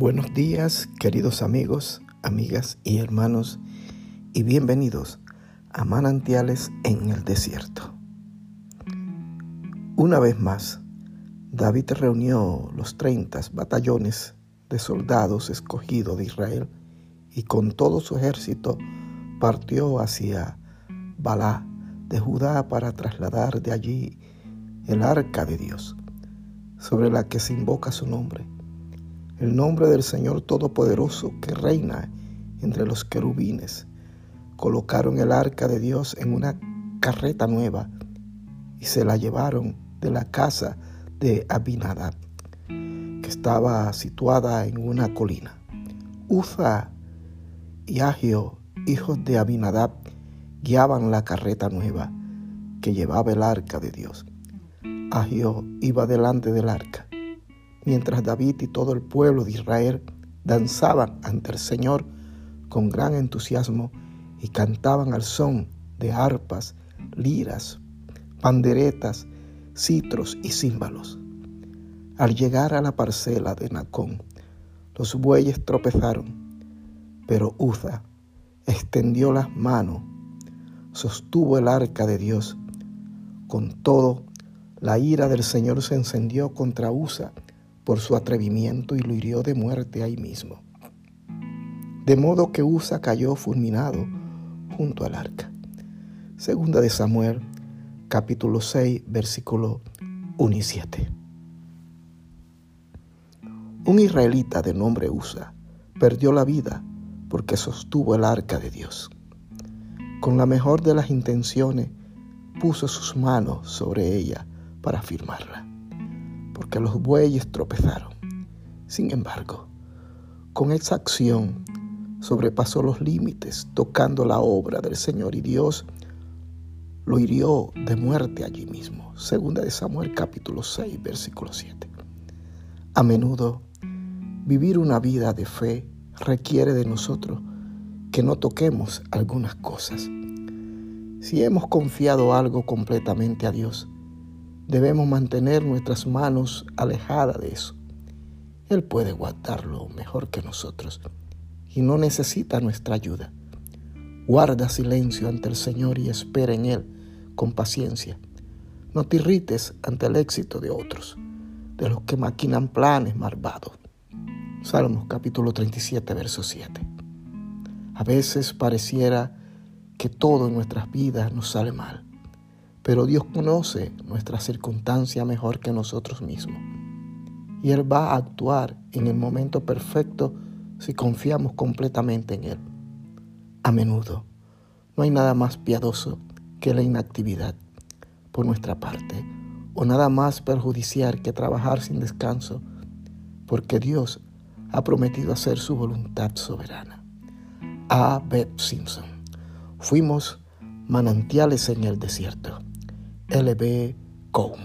Buenos días, queridos amigos, amigas y hermanos, y bienvenidos a Manantiales en el Desierto. Una vez más, David reunió los 30 batallones de soldados escogidos de Israel y con todo su ejército partió hacia Balá de Judá para trasladar de allí el arca de Dios, sobre la que se invoca su nombre el nombre del Señor Todopoderoso que reina entre los querubines. Colocaron el arca de Dios en una carreta nueva y se la llevaron de la casa de Abinadab, que estaba situada en una colina. Uza y Agio, hijos de Abinadab, guiaban la carreta nueva que llevaba el arca de Dios. Agio iba delante del arca mientras David y todo el pueblo de Israel danzaban ante el Señor con gran entusiasmo y cantaban al son de arpas, liras, panderetas, citros y címbalos. Al llegar a la parcela de Nacón, los bueyes tropezaron, pero Uza extendió las manos, sostuvo el arca de Dios. Con todo, la ira del Señor se encendió contra Uza por su atrevimiento y lo hirió de muerte ahí mismo. De modo que Usa cayó fulminado junto al arca. Segunda de Samuel, capítulo 6, versículo 1 y 7. Un israelita de nombre Usa perdió la vida porque sostuvo el arca de Dios. Con la mejor de las intenciones, puso sus manos sobre ella para firmarla porque los bueyes tropezaron. Sin embargo, con esa acción sobrepasó los límites, tocando la obra del Señor y Dios lo hirió de muerte allí mismo. Segunda de Samuel capítulo 6, versículo 7. A menudo, vivir una vida de fe requiere de nosotros que no toquemos algunas cosas. Si hemos confiado algo completamente a Dios, Debemos mantener nuestras manos alejadas de eso. Él puede guardarlo mejor que nosotros y no necesita nuestra ayuda. Guarda silencio ante el Señor y espera en Él con paciencia. No te irrites ante el éxito de otros, de los que maquinan planes malvados. Salmos capítulo 37, verso 7. A veces pareciera que todo en nuestras vidas nos sale mal pero Dios conoce nuestra circunstancia mejor que nosotros mismos. Y Él va a actuar en el momento perfecto si confiamos completamente en Él. A menudo, no hay nada más piadoso que la inactividad por nuestra parte, o nada más perjudicial que trabajar sin descanso, porque Dios ha prometido hacer su voluntad soberana. A. Beth Simpson. Fuimos manantiales en el desierto. LB cộng